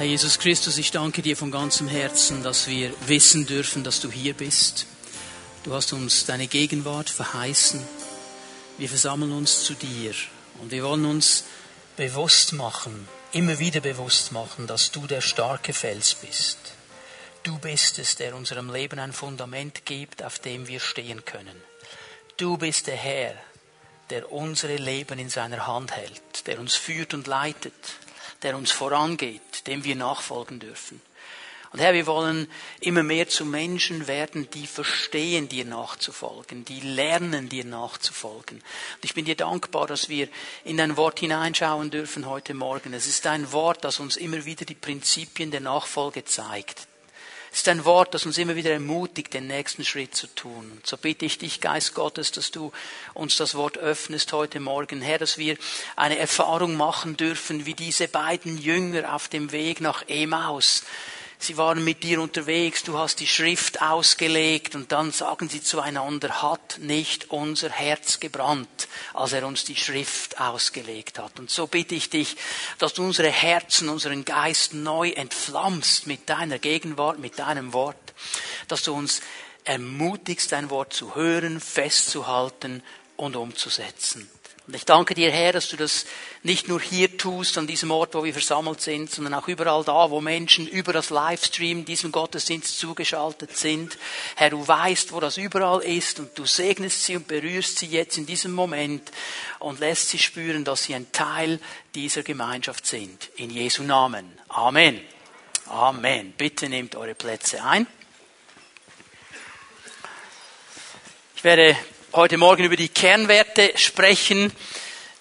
Herr Jesus Christus, ich danke dir von ganzem Herzen, dass wir wissen dürfen, dass du hier bist. Du hast uns deine Gegenwart verheißen. Wir versammeln uns zu dir und wir wollen uns bewusst machen, immer wieder bewusst machen, dass du der starke Fels bist. Du bist es, der unserem Leben ein Fundament gibt, auf dem wir stehen können. Du bist der Herr, der unsere Leben in seiner Hand hält, der uns führt und leitet, der uns vorangeht, dem wir nachfolgen dürfen. Und Herr, wir wollen immer mehr zu Menschen werden, die verstehen, dir nachzufolgen, die lernen, dir nachzufolgen. Und ich bin dir dankbar, dass wir in dein Wort hineinschauen dürfen heute Morgen. Es ist ein Wort, das uns immer wieder die Prinzipien der Nachfolge zeigt. Ist ein Wort, das uns immer wieder ermutigt, den nächsten Schritt zu tun. Und so bitte ich dich, Geist Gottes, dass du uns das Wort öffnest heute Morgen, Herr, dass wir eine Erfahrung machen dürfen, wie diese beiden Jünger auf dem Weg nach Emaus Sie waren mit dir unterwegs, du hast die Schrift ausgelegt und dann sagen sie zueinander, hat nicht unser Herz gebrannt, als er uns die Schrift ausgelegt hat. Und so bitte ich dich, dass du unsere Herzen, unseren Geist neu entflammst mit deiner Gegenwart, mit deinem Wort, dass du uns ermutigst, dein Wort zu hören, festzuhalten und umzusetzen. Und ich danke dir, Herr, dass du das nicht nur hier tust, an diesem Ort, wo wir versammelt sind, sondern auch überall da, wo Menschen über das Livestream diesem Gottesdienst zugeschaltet sind. Herr, du weißt, wo das überall ist und du segnest sie und berührst sie jetzt in diesem Moment und lässt sie spüren, dass sie ein Teil dieser Gemeinschaft sind. In Jesu Namen. Amen. Amen. Bitte nehmt eure Plätze ein. Ich werde heute Morgen über die Kernwerte sprechen,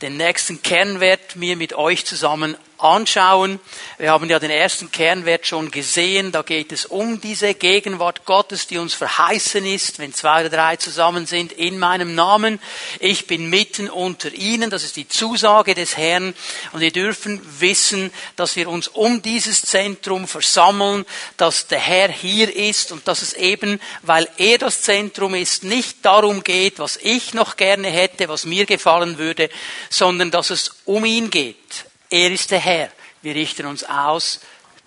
den nächsten Kernwert mir mit euch zusammen anschauen. Wir haben ja den ersten Kernwert schon gesehen. Da geht es um diese Gegenwart Gottes, die uns verheißen ist, wenn zwei oder drei zusammen sind in meinem Namen. Ich bin mitten unter ihnen. Das ist die Zusage des Herrn. Und wir dürfen wissen, dass wir uns um dieses Zentrum versammeln, dass der Herr hier ist und dass es eben, weil er das Zentrum ist, nicht darum geht, was ich noch gerne hätte, was mir gefallen würde, sondern dass es um ihn geht. Er ist der Herr. Wir richten uns aus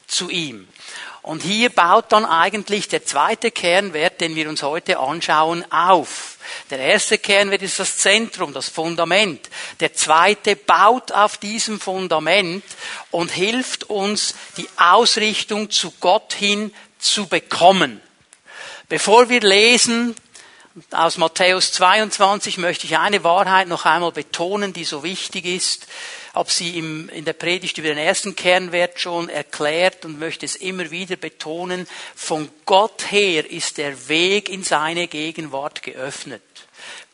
zu ihm. Und hier baut dann eigentlich der zweite Kernwert, den wir uns heute anschauen, auf. Der erste Kernwert ist das Zentrum, das Fundament. Der zweite baut auf diesem Fundament und hilft uns, die Ausrichtung zu Gott hin zu bekommen. Bevor wir lesen, aus Matthäus 22 möchte ich eine Wahrheit noch einmal betonen, die so wichtig ist habe sie im, in der Predigt über den ersten Kernwert schon erklärt und möchte es immer wieder betonen. Von Gott her ist der Weg in seine Gegenwart geöffnet.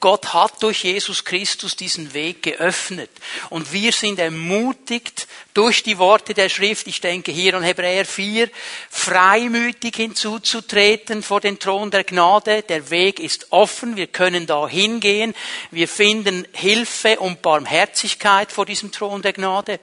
Gott hat durch Jesus Christus diesen Weg geöffnet. Und wir sind ermutigt durch die Worte der Schrift, ich denke hier an Hebräer 4, freimütig hinzuzutreten vor den Thron der Gnade. Der Weg ist offen, wir können da hingehen. Wir finden Hilfe und Barmherzigkeit vor diesem Thron der Gnade.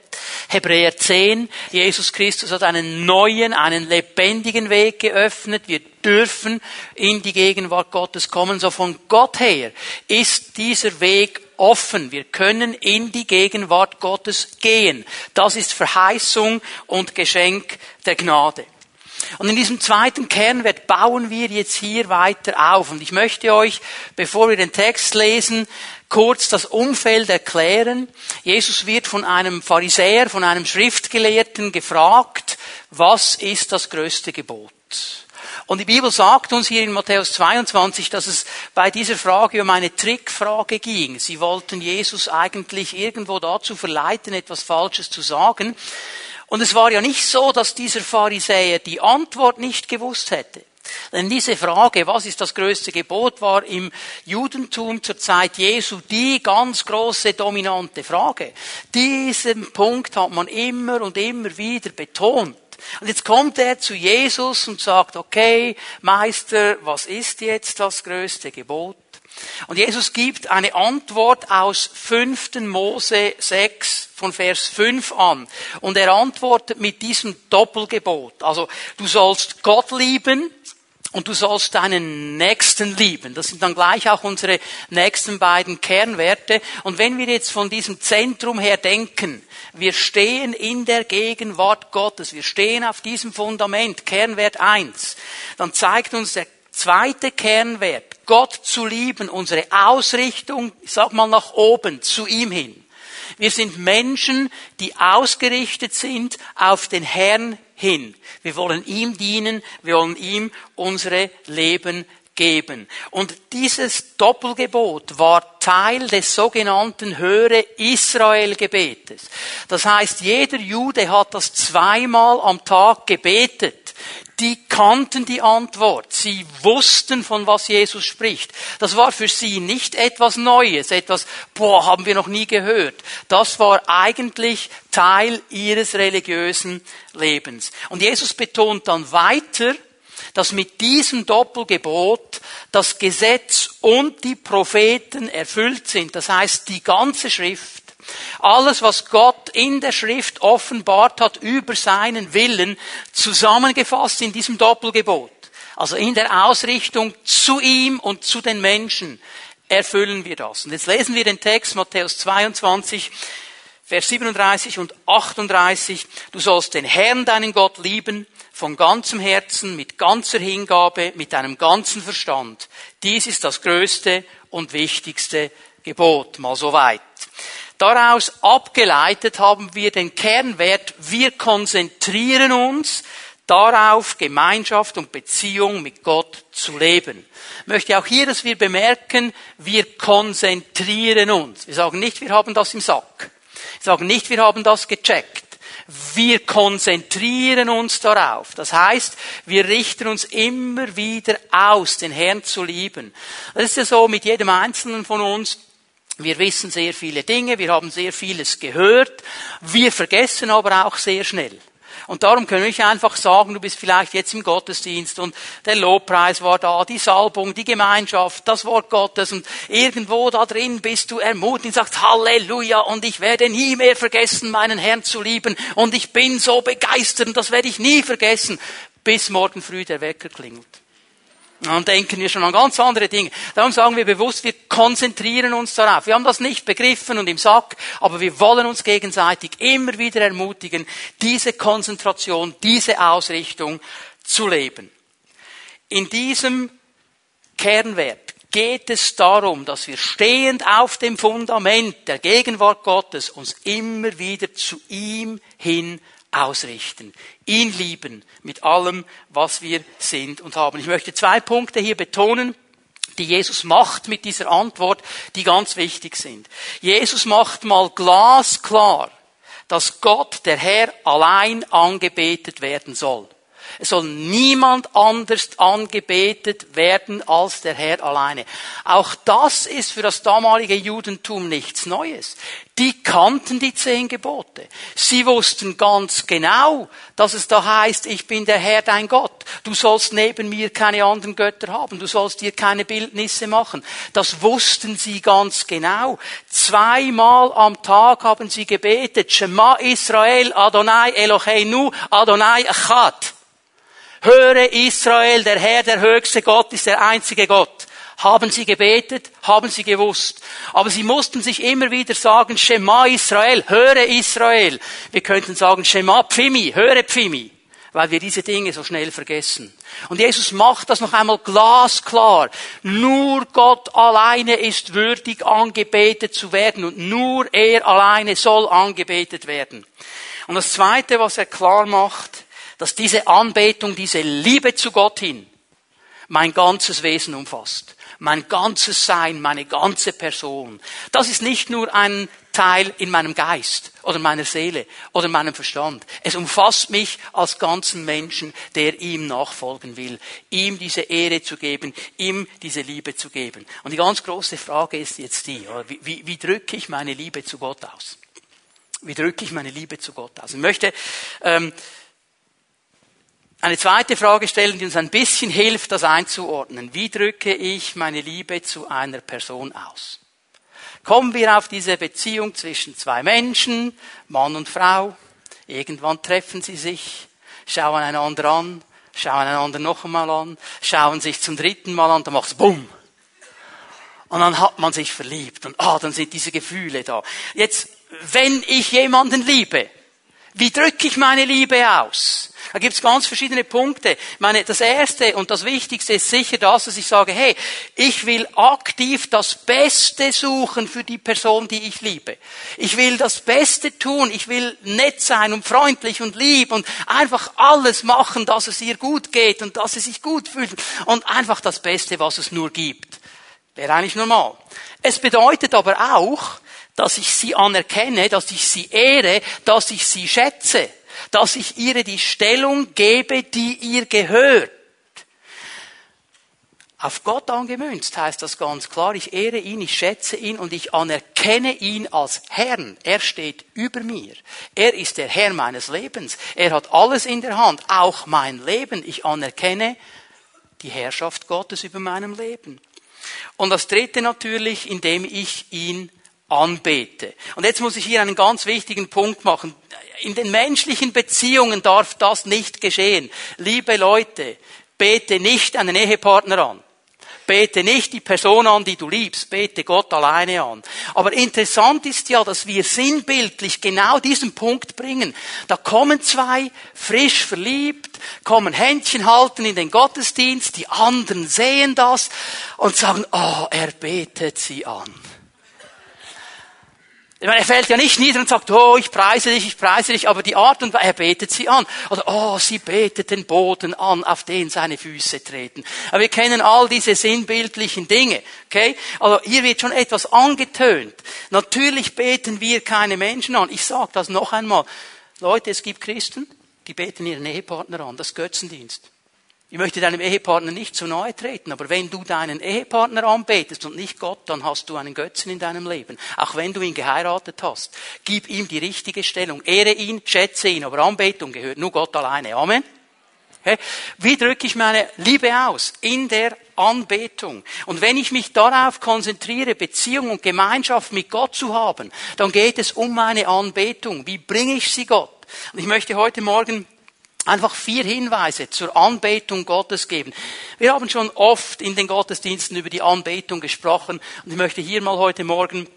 Hebräer 10, Jesus Christus hat einen neuen, einen lebendigen Weg geöffnet. Wir dürfen in die Gegenwart Gottes kommen. So von Gott her ist dieser Weg offen. Wir können in die Gegenwart Gottes gehen. Das ist Verheißung und Geschenk der Gnade. Und in diesem zweiten Kernwert bauen wir jetzt hier weiter auf. Und ich möchte euch, bevor wir den Text lesen, kurz das Umfeld erklären. Jesus wird von einem Pharisäer, von einem Schriftgelehrten gefragt, was ist das größte Gebot? Und die Bibel sagt uns hier in Matthäus 22, dass es bei dieser Frage um eine Trickfrage ging. Sie wollten Jesus eigentlich irgendwo dazu verleiten, etwas Falsches zu sagen. Und es war ja nicht so, dass dieser Pharisäer die Antwort nicht gewusst hätte. Denn diese Frage, was ist das größte Gebot, war im Judentum zur Zeit Jesu die ganz große dominante Frage. Diesen Punkt hat man immer und immer wieder betont. Und jetzt kommt er zu Jesus und sagt, okay, Meister, was ist jetzt das größte Gebot? Und Jesus gibt eine Antwort aus 5. Mose 6 von Vers 5 an. Und er antwortet mit diesem Doppelgebot. Also, du sollst Gott lieben und du sollst deinen Nächsten lieben. Das sind dann gleich auch unsere nächsten beiden Kernwerte. Und wenn wir jetzt von diesem Zentrum her denken, wir stehen in der Gegenwart Gottes, wir stehen auf diesem Fundament, Kernwert 1, dann zeigt uns der zweite Kernwert, Gott zu lieben, unsere Ausrichtung, ich sag mal nach oben, zu ihm hin. Wir sind Menschen, die ausgerichtet sind auf den Herrn hin. Wir wollen ihm dienen, wir wollen ihm unsere Leben geben. Und dieses Doppelgebot war Teil des sogenannten Höre Israel Gebetes. Das heißt, jeder Jude hat das zweimal am Tag gebetet die kannten die Antwort. Sie wussten, von was Jesus spricht. Das war für sie nicht etwas Neues, etwas, boah, haben wir noch nie gehört. Das war eigentlich Teil ihres religiösen Lebens. Und Jesus betont dann weiter, dass mit diesem Doppelgebot das Gesetz und die Propheten erfüllt sind. Das heißt, die ganze Schrift alles, was Gott in der Schrift offenbart hat über seinen Willen, zusammengefasst in diesem Doppelgebot. Also in der Ausrichtung zu ihm und zu den Menschen erfüllen wir das. Und jetzt lesen wir den Text Matthäus 22, Vers 37 und 38. Du sollst den Herrn, deinen Gott, lieben von ganzem Herzen, mit ganzer Hingabe, mit deinem ganzen Verstand. Dies ist das größte und wichtigste Gebot. Mal so weit. Daraus abgeleitet haben wir den Kernwert, wir konzentrieren uns darauf, Gemeinschaft und Beziehung mit Gott zu leben. Ich möchte auch hier, dass wir bemerken, wir konzentrieren uns. Wir sagen nicht, wir haben das im Sack. Wir sagen nicht, wir haben das gecheckt. Wir konzentrieren uns darauf. Das heißt, wir richten uns immer wieder aus, den Herrn zu lieben. Das ist ja so mit jedem Einzelnen von uns. Wir wissen sehr viele Dinge, wir haben sehr vieles gehört, wir vergessen aber auch sehr schnell. Und darum können wir einfach sagen, du bist vielleicht jetzt im Gottesdienst und der Lobpreis war da, die Salbung, die Gemeinschaft, das Wort Gottes und irgendwo da drin bist du ermutigt und sagst Halleluja und ich werde nie mehr vergessen, meinen Herrn zu lieben und ich bin so begeistert und das werde ich nie vergessen, bis morgen früh der Wecker klingelt. Dann denken wir schon an ganz andere Dinge. Darum sagen wir bewusst, wir konzentrieren uns darauf. Wir haben das nicht begriffen und im Sack, aber wir wollen uns gegenseitig immer wieder ermutigen, diese Konzentration, diese Ausrichtung zu leben. In diesem Kernwert geht es darum, dass wir stehend auf dem Fundament der Gegenwart Gottes uns immer wieder zu ihm hin ausrichten, ihn lieben mit allem, was wir sind und haben. Ich möchte zwei Punkte hier betonen, die Jesus macht mit dieser Antwort, die ganz wichtig sind. Jesus macht mal glasklar, dass Gott, der Herr, allein angebetet werden soll. Es soll niemand anders angebetet werden als der Herr alleine. Auch das ist für das damalige Judentum nichts Neues. Die kannten die zehn Gebote. Sie wussten ganz genau, dass es da heißt, ich bin der Herr dein Gott. Du sollst neben mir keine anderen Götter haben. Du sollst dir keine Bildnisse machen. Das wussten sie ganz genau. Zweimal am Tag haben sie gebetet. Shema Israel, Adonai Eloheinu, Adonai Echad. Höre Israel, der Herr, der höchste Gott ist der einzige Gott. Haben sie gebetet, haben sie gewusst. Aber sie mussten sich immer wieder sagen, Shema Israel, höre Israel. Wir könnten sagen, Shema Pfimi, höre Pfimi. Weil wir diese Dinge so schnell vergessen. Und Jesus macht das noch einmal glasklar. Nur Gott alleine ist würdig angebetet zu werden und nur er alleine soll angebetet werden. Und das zweite, was er klar macht, dass diese Anbetung, diese Liebe zu Gott hin mein ganzes Wesen umfasst. Mein ganzes Sein, meine ganze Person. Das ist nicht nur ein Teil in meinem Geist oder meiner Seele oder meinem Verstand. Es umfasst mich als ganzen Menschen, der ihm nachfolgen will, ihm diese Ehre zu geben, ihm diese Liebe zu geben. Und die ganz große Frage ist jetzt die, wie, wie, wie drücke ich meine Liebe zu Gott aus? Wie drücke ich meine Liebe zu Gott aus? Ich möchte ähm, eine zweite Frage stellen, die uns ein bisschen hilft, das einzuordnen. Wie drücke ich meine Liebe zu einer Person aus? Kommen wir auf diese Beziehung zwischen zwei Menschen, Mann und Frau. Irgendwann treffen sie sich, schauen einander an, schauen einander noch einmal an, schauen sich zum dritten Mal an, dann macht's bumm. Und dann hat man sich verliebt und ah, dann sind diese Gefühle da. Jetzt, wenn ich jemanden liebe, wie drücke ich meine Liebe aus? Da gibt's ganz verschiedene Punkte. Ich meine, das erste und das wichtigste ist sicher das, dass ich sage, hey, ich will aktiv das Beste suchen für die Person, die ich liebe. Ich will das Beste tun. Ich will nett sein und freundlich und lieb und einfach alles machen, dass es ihr gut geht und dass sie sich gut fühlt und einfach das Beste, was es nur gibt. Wäre eigentlich normal. Es bedeutet aber auch, dass ich sie anerkenne, dass ich sie ehre, dass ich sie schätze dass ich ihr die Stellung gebe, die ihr gehört. Auf Gott angemünzt heißt das ganz klar, ich ehre ihn, ich schätze ihn und ich anerkenne ihn als Herrn. Er steht über mir. Er ist der Herr meines Lebens. Er hat alles in der Hand, auch mein Leben. Ich anerkenne die Herrschaft Gottes über meinem Leben. Und das dritte natürlich, indem ich ihn anbete. Und jetzt muss ich hier einen ganz wichtigen Punkt machen. In den menschlichen Beziehungen darf das nicht geschehen. Liebe Leute, bete nicht einen Ehepartner an. Bete nicht die Person an, die du liebst, bete Gott alleine an. Aber interessant ist ja, dass wir sinnbildlich genau diesen Punkt bringen. Da kommen zwei, frisch verliebt, kommen Händchen halten in den Gottesdienst, die anderen sehen das und sagen, oh, er betet sie an. Ich meine, er fällt ja nicht nieder und sagt, oh, ich preise dich, ich preise dich, aber die Art und Weise, er betet sie an. Oder, oh, sie betet den Boden an, auf den seine Füße treten. Aber wir kennen all diese sinnbildlichen Dinge, okay? Also hier wird schon etwas angetönt. Natürlich beten wir keine Menschen an. Ich sage das noch einmal. Leute, es gibt Christen, die beten ihren Ehepartner an. Das Götzendienst. Ich möchte deinem Ehepartner nicht zu nahe treten, aber wenn du deinen Ehepartner anbetest und nicht Gott, dann hast du einen Götzen in deinem Leben. Auch wenn du ihn geheiratet hast. Gib ihm die richtige Stellung. Ehre ihn, schätze ihn, aber Anbetung gehört nur Gott alleine. Amen. Wie drücke ich meine Liebe aus? In der Anbetung. Und wenn ich mich darauf konzentriere, Beziehung und Gemeinschaft mit Gott zu haben, dann geht es um meine Anbetung. Wie bringe ich sie Gott? Und ich möchte heute Morgen einfach vier Hinweise zur Anbetung Gottes geben. Wir haben schon oft in den Gottesdiensten über die Anbetung gesprochen und ich möchte hier mal heute Morgen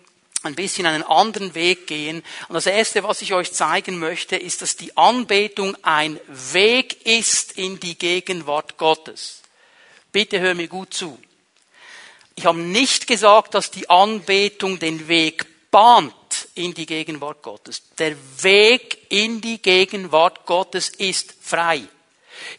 ein bisschen einen anderen Weg gehen. Und das Erste, was ich euch zeigen möchte, ist, dass die Anbetung ein Weg ist in die Gegenwart Gottes. Bitte hör mir gut zu. Ich habe nicht gesagt, dass die Anbetung den Weg bahnt in die Gegenwart Gottes. Der Weg in die Gegenwart Gottes ist frei.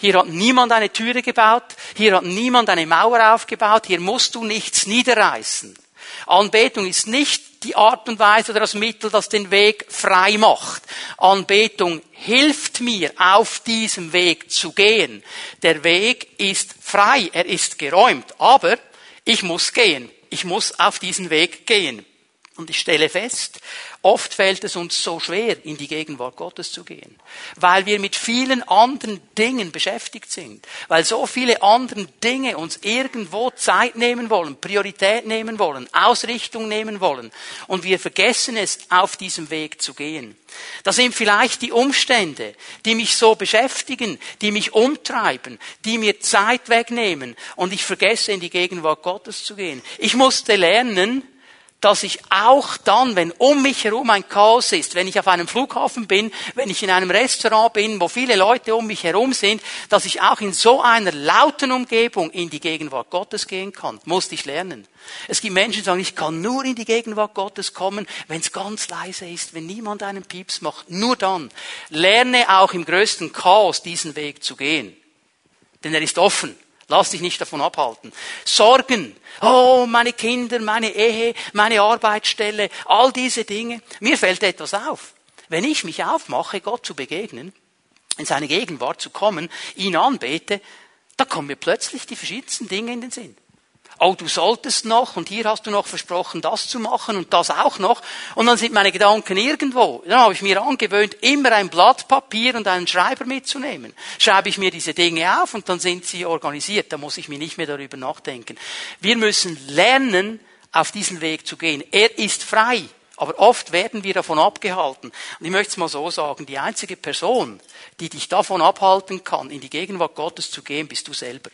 Hier hat niemand eine Türe gebaut, hier hat niemand eine Mauer aufgebaut, hier musst du nichts niederreißen. Anbetung ist nicht die Art und Weise oder das Mittel, das den Weg frei macht. Anbetung hilft mir, auf diesem Weg zu gehen. Der Weg ist frei, er ist geräumt, aber ich muss gehen. Ich muss auf diesen Weg gehen. Und ich stelle fest, oft fällt es uns so schwer, in die Gegenwart Gottes zu gehen, weil wir mit vielen anderen Dingen beschäftigt sind, weil so viele andere Dinge uns irgendwo Zeit nehmen wollen, Priorität nehmen wollen, Ausrichtung nehmen wollen und wir vergessen es, auf diesem Weg zu gehen. Das sind vielleicht die Umstände, die mich so beschäftigen, die mich umtreiben, die mir Zeit wegnehmen und ich vergesse, in die Gegenwart Gottes zu gehen. Ich musste lernen, dass ich auch dann, wenn um mich herum ein Chaos ist, wenn ich auf einem Flughafen bin, wenn ich in einem Restaurant bin, wo viele Leute um mich herum sind, dass ich auch in so einer lauten Umgebung in die Gegenwart Gottes gehen kann, musste ich lernen. Es gibt Menschen, die sagen, ich kann nur in die Gegenwart Gottes kommen, wenn es ganz leise ist, wenn niemand einen Pieps macht. Nur dann. Lerne auch im größten Chaos diesen Weg zu gehen. Denn er ist offen. Lass dich nicht davon abhalten. Sorgen. Oh, meine Kinder, meine Ehe, meine Arbeitsstelle, all diese Dinge. Mir fällt etwas auf. Wenn ich mich aufmache, Gott zu begegnen, in seine Gegenwart zu kommen, ihn anbete, da kommen mir plötzlich die verschiedensten Dinge in den Sinn oh, du solltest noch und hier hast du noch versprochen, das zu machen und das auch noch. Und dann sind meine Gedanken irgendwo. Dann habe ich mir angewöhnt, immer ein Blatt Papier und einen Schreiber mitzunehmen. Schreibe ich mir diese Dinge auf und dann sind sie organisiert. Da muss ich mir nicht mehr darüber nachdenken. Wir müssen lernen, auf diesen Weg zu gehen. Er ist frei. Aber oft werden wir davon abgehalten. Und ich möchte es mal so sagen, die einzige Person, die dich davon abhalten kann, in die Gegenwart Gottes zu gehen, bist du selber.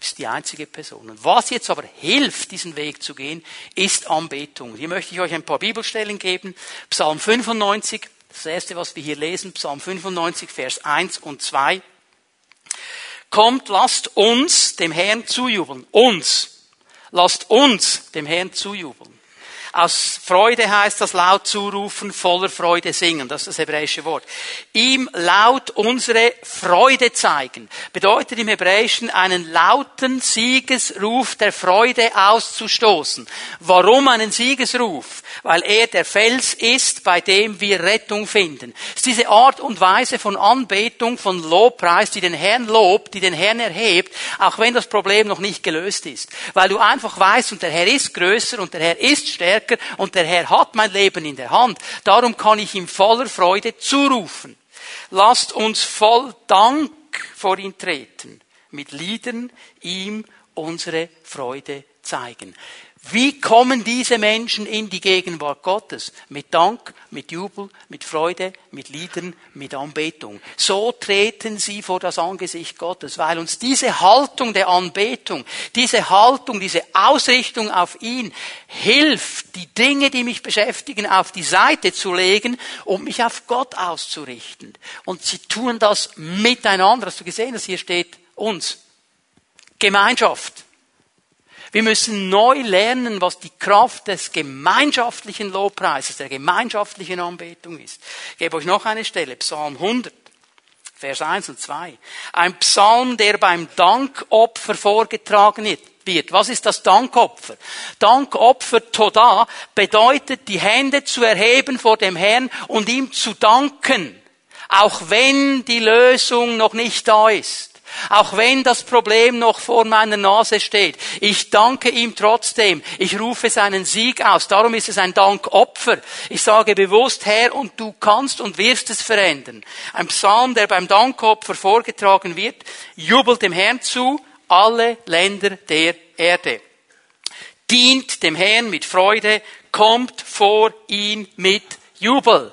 Du bist die einzige Person. Und was jetzt aber hilft, diesen Weg zu gehen, ist Anbetung. Hier möchte ich euch ein paar Bibelstellen geben. Psalm 95, das erste, was wir hier lesen, Psalm 95, Vers 1 und 2. Kommt, lasst uns dem Herrn zujubeln. Uns. Lasst uns dem Herrn zujubeln. Aus Freude heißt das laut zurufen, voller Freude singen. Das ist das hebräische Wort. Ihm laut unsere Freude zeigen. Bedeutet im Hebräischen einen lauten Siegesruf der Freude auszustoßen. Warum einen Siegesruf? Weil er der Fels ist, bei dem wir Rettung finden. Es ist diese Art und Weise von Anbetung, von Lobpreis, die den Herrn lobt, die den Herrn erhebt, auch wenn das Problem noch nicht gelöst ist. Weil du einfach weißt, und der Herr ist größer und der Herr ist stärker, stärker und der Herr hat mein Leben in der Hand. Darum kann ich ihm voller Freude zurufen. Lasst uns voll Dank vor ihn treten, mit Liedern ihm unsere Freude zeigen. Wie kommen diese Menschen in die Gegenwart Gottes? Mit Dank, mit Jubel, mit Freude, mit Liedern, mit Anbetung. So treten sie vor das Angesicht Gottes, weil uns diese Haltung der Anbetung, diese Haltung, diese Ausrichtung auf ihn hilft, die Dinge, die mich beschäftigen, auf die Seite zu legen und mich auf Gott auszurichten. Und sie tun das miteinander. Hast du gesehen, dass hier steht uns? Gemeinschaft. Wir müssen neu lernen, was die Kraft des gemeinschaftlichen Lobpreises, der gemeinschaftlichen Anbetung ist. Ich gebe euch noch eine Stelle, Psalm 100. Vers 1 und 2. Ein Psalm, der beim Dankopfer vorgetragen wird. Was ist das Dankopfer? Dankopfer Toda bedeutet, die Hände zu erheben vor dem Herrn und ihm zu danken. Auch wenn die Lösung noch nicht da ist. Auch wenn das Problem noch vor meiner Nase steht. Ich danke ihm trotzdem. Ich rufe seinen Sieg aus. Darum ist es ein Dankopfer. Ich sage bewusst, Herr, und du kannst und wirst es verändern. Ein Psalm, der beim Dankopfer vorgetragen wird, jubelt dem Herrn zu, alle Länder der Erde. Dient dem Herrn mit Freude, kommt vor ihn mit Jubel.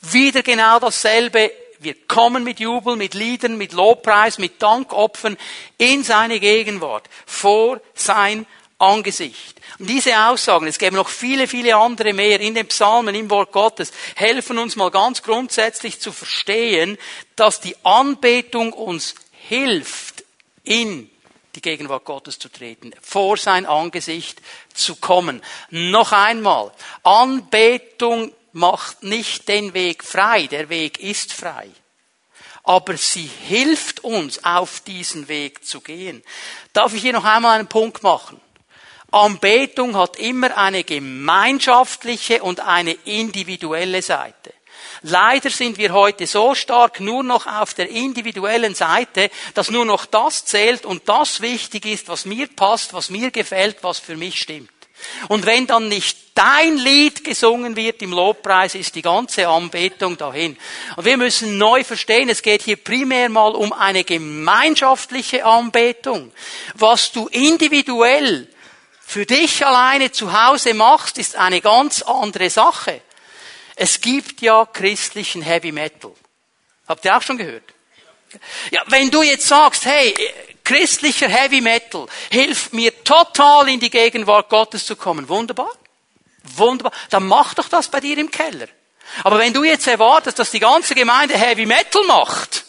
Wieder genau dasselbe wir kommen mit Jubel, mit Liedern, mit Lobpreis, mit Dankopfern in seine Gegenwart, vor sein Angesicht. Und diese Aussagen, es gäbe noch viele, viele andere mehr in den Psalmen, im Wort Gottes, helfen uns mal ganz grundsätzlich zu verstehen, dass die Anbetung uns hilft, in die Gegenwart Gottes zu treten, vor sein Angesicht zu kommen. Noch einmal, Anbetung macht nicht den Weg frei, der Weg ist frei. Aber sie hilft uns, auf diesen Weg zu gehen. Darf ich hier noch einmal einen Punkt machen? Anbetung hat immer eine gemeinschaftliche und eine individuelle Seite. Leider sind wir heute so stark nur noch auf der individuellen Seite, dass nur noch das zählt und das wichtig ist, was mir passt, was mir gefällt, was für mich stimmt. Und wenn dann nicht dein Lied gesungen wird im Lobpreis, ist die ganze Anbetung dahin. Und wir müssen neu verstehen, es geht hier primär mal um eine gemeinschaftliche Anbetung. Was du individuell für dich alleine zu Hause machst, ist eine ganz andere Sache. Es gibt ja christlichen Heavy Metal. Habt ihr auch schon gehört? Ja, wenn du jetzt sagst, hey, Christlicher Heavy Metal hilft mir total in die Gegenwart Gottes zu kommen. Wunderbar. Wunderbar. Dann mach doch das bei dir im Keller. Aber wenn du jetzt erwartest, dass die ganze Gemeinde Heavy Metal macht,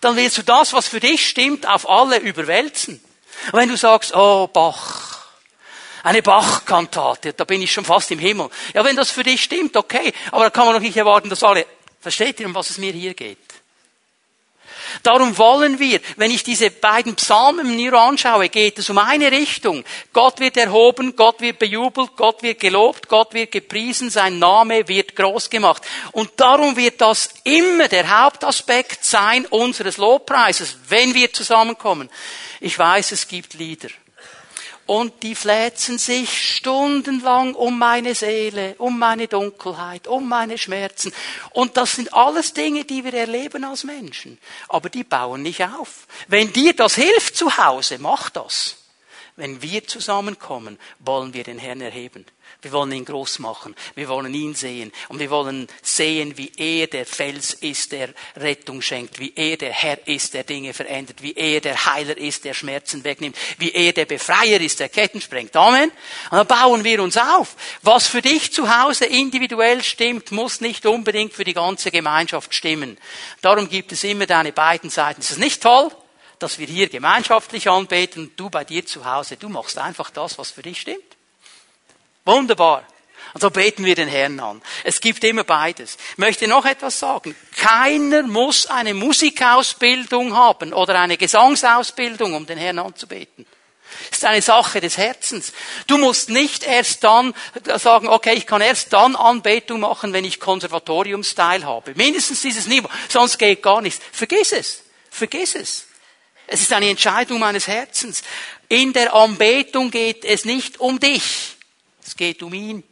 dann willst du das, was für dich stimmt, auf alle überwälzen. Wenn du sagst, oh, Bach, eine Bach-Kantate, da bin ich schon fast im Himmel. Ja, wenn das für dich stimmt, okay. Aber da kann man doch nicht erwarten, dass alle, versteht ihr, um was es mir hier geht? Darum wollen wir, wenn ich diese beiden Psalmen mir anschaue, geht es um eine Richtung. Gott wird erhoben, Gott wird bejubelt, Gott wird gelobt, Gott wird gepriesen, sein Name wird groß gemacht. Und darum wird das immer der Hauptaspekt sein unseres Lobpreises, wenn wir zusammenkommen. Ich weiß, es gibt Lieder und die fläzen sich stundenlang um meine Seele, um meine Dunkelheit, um meine Schmerzen. Und das sind alles Dinge, die wir erleben als Menschen. Aber die bauen nicht auf. Wenn dir das hilft zu Hause, mach das. Wenn wir zusammenkommen, wollen wir den Herrn erheben. Wir wollen ihn groß machen. Wir wollen ihn sehen. Und wir wollen sehen, wie er der Fels ist, der Rettung schenkt. Wie er der Herr ist, der Dinge verändert. Wie er der Heiler ist, der Schmerzen wegnimmt. Wie er der Befreier ist, der Ketten sprengt. Amen. Und dann bauen wir uns auf. Was für dich zu Hause individuell stimmt, muss nicht unbedingt für die ganze Gemeinschaft stimmen. Darum gibt es immer deine beiden Seiten. Ist das nicht toll? dass wir hier gemeinschaftlich anbeten, du bei dir zu Hause, du machst einfach das, was für dich stimmt. Wunderbar. Und so beten wir den Herrn an. Es gibt immer beides. Ich möchte noch etwas sagen. Keiner muss eine Musikausbildung haben oder eine Gesangsausbildung, um den Herrn anzubeten. Es ist eine Sache des Herzens. Du musst nicht erst dann sagen, okay, ich kann erst dann Anbetung machen, wenn ich Konservatorium-Style habe. Mindestens dieses Niveau. Sonst geht gar nichts. Vergiss es. Vergiss es. Es ist eine Entscheidung meines Herzens. In der Anbetung geht es nicht um dich. Es geht um ihn.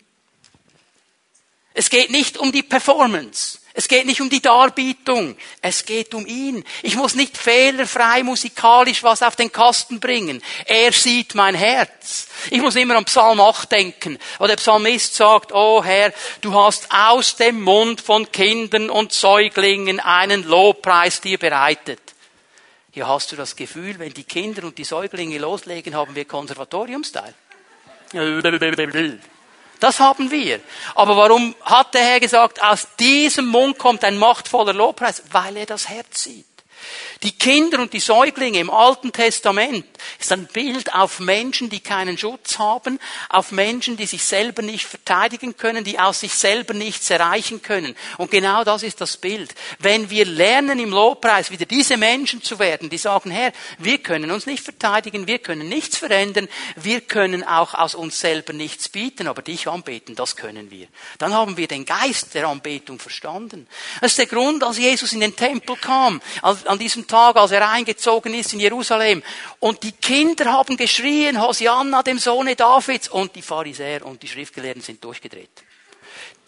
Es geht nicht um die Performance. Es geht nicht um die Darbietung. Es geht um ihn. Ich muss nicht fehlerfrei musikalisch was auf den Kasten bringen. Er sieht mein Herz. Ich muss immer an Psalm 8 denken, wo der Psalmist sagt, oh Herr, du hast aus dem Mund von Kindern und Säuglingen einen Lobpreis dir bereitet. Hier hast du das Gefühl, wenn die Kinder und die Säuglinge loslegen, haben wir Konservatoriumsteil. Das haben wir. Aber warum hat der Herr gesagt, aus diesem Mund kommt ein machtvoller Lobpreis? Weil er das Herz sieht. Die Kinder und die Säuglinge im Alten Testament ist ein Bild auf Menschen, die keinen Schutz haben, auf Menschen, die sich selber nicht verteidigen können, die aus sich selber nichts erreichen können. Und genau das ist das Bild. Wenn wir lernen im Lobpreis wieder diese Menschen zu werden, die sagen, Herr, wir können uns nicht verteidigen, wir können nichts verändern, wir können auch aus uns selber nichts bieten, aber dich anbeten, das können wir. Dann haben wir den Geist der Anbetung verstanden. Das ist der Grund, als Jesus in den Tempel kam, an diesem Tag, als er eingezogen ist in Jerusalem. Und die Kinder haben geschrien, Hosianna, dem Sohne Davids. Und die Pharisäer und die Schriftgelehrten sind durchgedreht.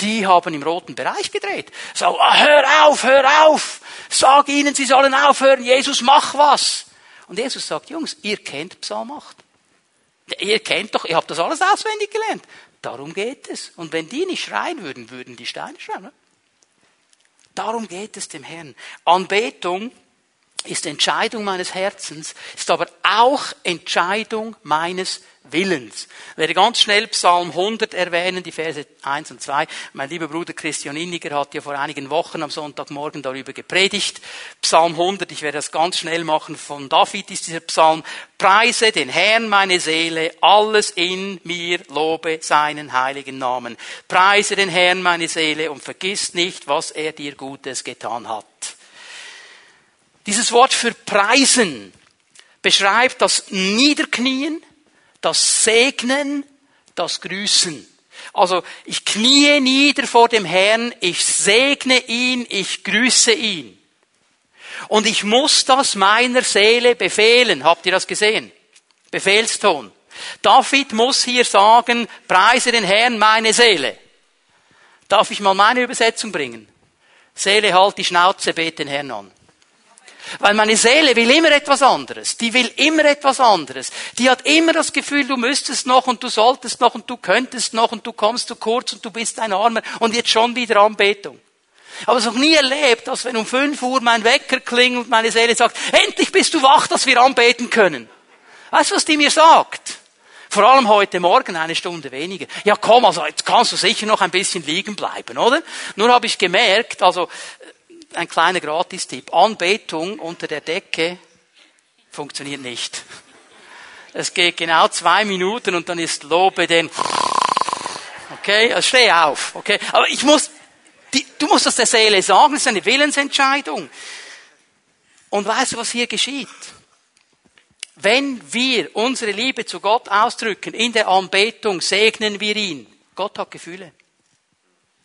Die haben im roten Bereich gedreht. So, ah, hör auf, hör auf! Sag ihnen, sie sollen aufhören. Jesus, mach was! Und Jesus sagt, Jungs, ihr kennt Psalm 8. Ihr kennt doch, ihr habt das alles auswendig gelernt. Darum geht es. Und wenn die nicht schreien würden, würden die Steine schreien. Darum geht es dem Herrn. Anbetung ist Entscheidung meines Herzens, ist aber auch Entscheidung meines Willens. Ich werde ganz schnell Psalm 100 erwähnen, die Verse 1 und 2. Mein lieber Bruder Christian Inniger hat ja vor einigen Wochen am Sonntagmorgen darüber gepredigt. Psalm 100, ich werde das ganz schnell machen. Von David ist dieser Psalm. Preise den Herrn meine Seele, alles in mir lobe seinen heiligen Namen. Preise den Herrn meine Seele und vergiss nicht, was er dir Gutes getan hat. Dieses Wort für preisen beschreibt das Niederknien, das Segnen, das Grüßen. Also ich kniee nieder vor dem Herrn, ich segne ihn, ich grüße ihn. Und ich muss das meiner Seele befehlen. Habt ihr das gesehen? Befehlston. David muss hier sagen, preise den Herrn meine Seele. Darf ich mal meine Übersetzung bringen? Seele halt die Schnauze, bet den Herrn an. Weil meine Seele will immer etwas anderes. Die will immer etwas anderes. Die hat immer das Gefühl, du müsstest noch und du solltest noch und du könntest noch und du kommst zu kurz und du bist ein Armer und jetzt schon wieder Anbetung. Aber es noch nie erlebt, dass wenn um 5 Uhr mein Wecker klingelt und meine Seele sagt, endlich bist du wach, dass wir anbeten können. Weißt du, was die mir sagt? Vor allem heute Morgen eine Stunde weniger. Ja komm, also jetzt kannst du sicher noch ein bisschen liegen bleiben, oder? Nur habe ich gemerkt, also ein kleiner Gratistipp. Anbetung unter der Decke funktioniert nicht. Es geht genau zwei Minuten und dann ist Lobe den. Okay, also steh auf. Okay, aber ich muss, die, du musst das der Seele sagen. Das ist eine Willensentscheidung. Und weißt du, was hier geschieht? Wenn wir unsere Liebe zu Gott ausdrücken in der Anbetung, segnen wir ihn. Gott hat Gefühle.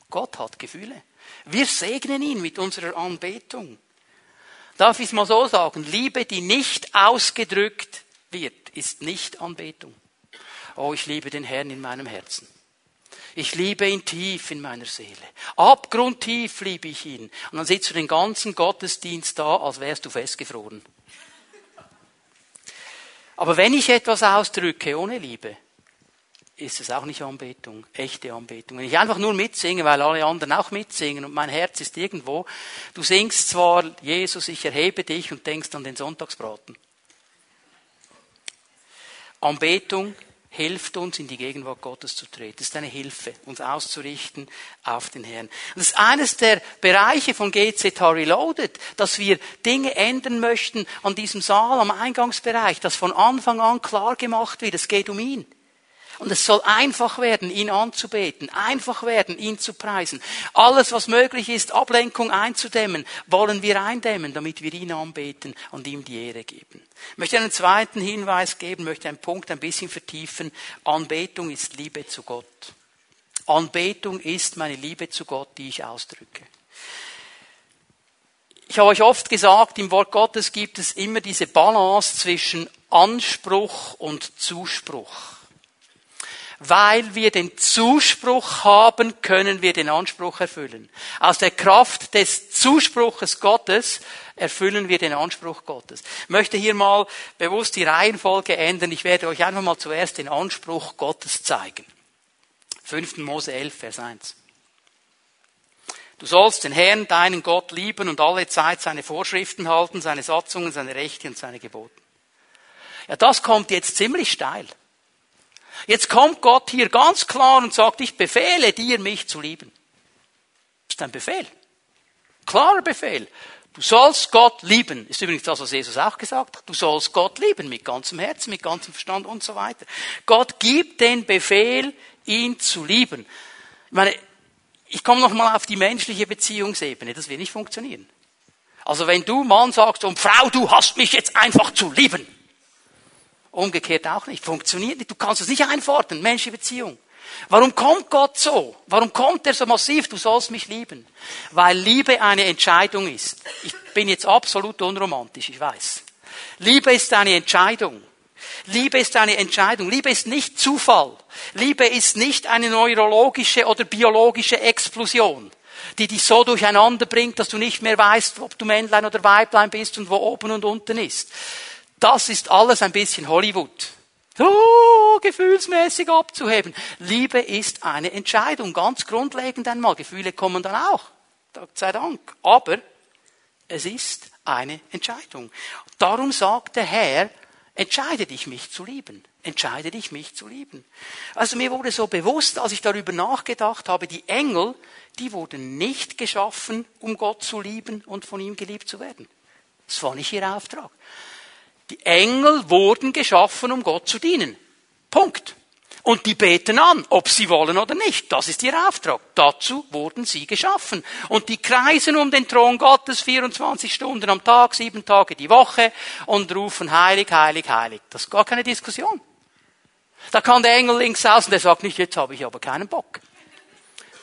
Gott hat Gefühle. Wir segnen ihn mit unserer Anbetung. Darf ich es mal so sagen? Liebe, die nicht ausgedrückt wird, ist nicht Anbetung. Oh, ich liebe den Herrn in meinem Herzen. Ich liebe ihn tief in meiner Seele. Abgrundtief liebe ich ihn. Und dann sitzt du den ganzen Gottesdienst da, als wärst du festgefroren. Aber wenn ich etwas ausdrücke ohne Liebe, ist es auch nicht Anbetung, echte Anbetung. Wenn ich einfach nur mitsinge, weil alle anderen auch mitsingen und mein Herz ist irgendwo, du singst zwar, Jesus, ich erhebe dich und denkst an den Sonntagsbraten. Anbetung hilft uns, in die Gegenwart Gottes zu treten. Das ist eine Hilfe, uns auszurichten auf den Herrn. Das ist eines der Bereiche von GZH Reloaded, dass wir Dinge ändern möchten an diesem Saal, am Eingangsbereich, dass von Anfang an klar gemacht wird, es geht um ihn. Und es soll einfach werden, ihn anzubeten, einfach werden, ihn zu preisen. Alles, was möglich ist, Ablenkung einzudämmen, wollen wir eindämmen, damit wir ihn anbeten und ihm die Ehre geben. Ich möchte einen zweiten Hinweis geben, möchte einen Punkt ein bisschen vertiefen. Anbetung ist Liebe zu Gott. Anbetung ist meine Liebe zu Gott, die ich ausdrücke. Ich habe euch oft gesagt, im Wort Gottes gibt es immer diese Balance zwischen Anspruch und Zuspruch. Weil wir den Zuspruch haben, können wir den Anspruch erfüllen. Aus der Kraft des Zuspruches Gottes erfüllen wir den Anspruch Gottes. Ich möchte hier mal bewusst die Reihenfolge ändern. Ich werde euch einfach mal zuerst den Anspruch Gottes zeigen. 5. Mose 11, Vers 1. Du sollst den Herrn, deinen Gott lieben und alle Zeit seine Vorschriften halten, seine Satzungen, seine Rechte und seine Gebote. Ja, das kommt jetzt ziemlich steil. Jetzt kommt Gott hier ganz klar und sagt, ich befehle dir, mich zu lieben. Das ist ein Befehl. Klarer Befehl. Du sollst Gott lieben. Ist übrigens das, was Jesus auch gesagt hat. Du sollst Gott lieben mit ganzem Herzen, mit ganzem Verstand und so weiter. Gott gibt den Befehl, ihn zu lieben. Ich meine, ich komme nochmal auf die menschliche Beziehungsebene. Das wird nicht funktionieren. Also wenn du Mann sagst und Frau, du hast mich jetzt einfach zu lieben. Umgekehrt auch nicht. Funktioniert nicht. Du kannst es nicht einfordern. Menschliche Beziehung. Warum kommt Gott so? Warum kommt er so massiv? Du sollst mich lieben. Weil Liebe eine Entscheidung ist. Ich bin jetzt absolut unromantisch, ich weiß. Liebe ist eine Entscheidung. Liebe ist eine Entscheidung. Liebe ist nicht Zufall. Liebe ist nicht eine neurologische oder biologische Explosion, die dich so durcheinander bringt, dass du nicht mehr weißt, ob du Männlein oder Weiblein bist und wo oben und unten ist. Das ist alles ein bisschen Hollywood. So gefühlsmäßig abzuheben. Liebe ist eine Entscheidung, ganz grundlegend einmal. Gefühle kommen dann auch. Gott sei Dank. Aber es ist eine Entscheidung. Darum sagt der Herr, entscheide dich, mich zu lieben. Entscheide dich, mich zu lieben. Also mir wurde so bewusst, als ich darüber nachgedacht habe, die Engel, die wurden nicht geschaffen, um Gott zu lieben und von ihm geliebt zu werden. Das war nicht ihr Auftrag. Die Engel wurden geschaffen, um Gott zu dienen. Punkt. Und die beten an, ob sie wollen oder nicht. Das ist ihr Auftrag. Dazu wurden sie geschaffen. Und die kreisen um den Thron Gottes 24 Stunden am Tag, sieben Tage die Woche und rufen heilig, heilig, heilig. Das ist gar keine Diskussion. Da kann der Engel links außen, der sagt nicht, jetzt habe ich aber keinen Bock.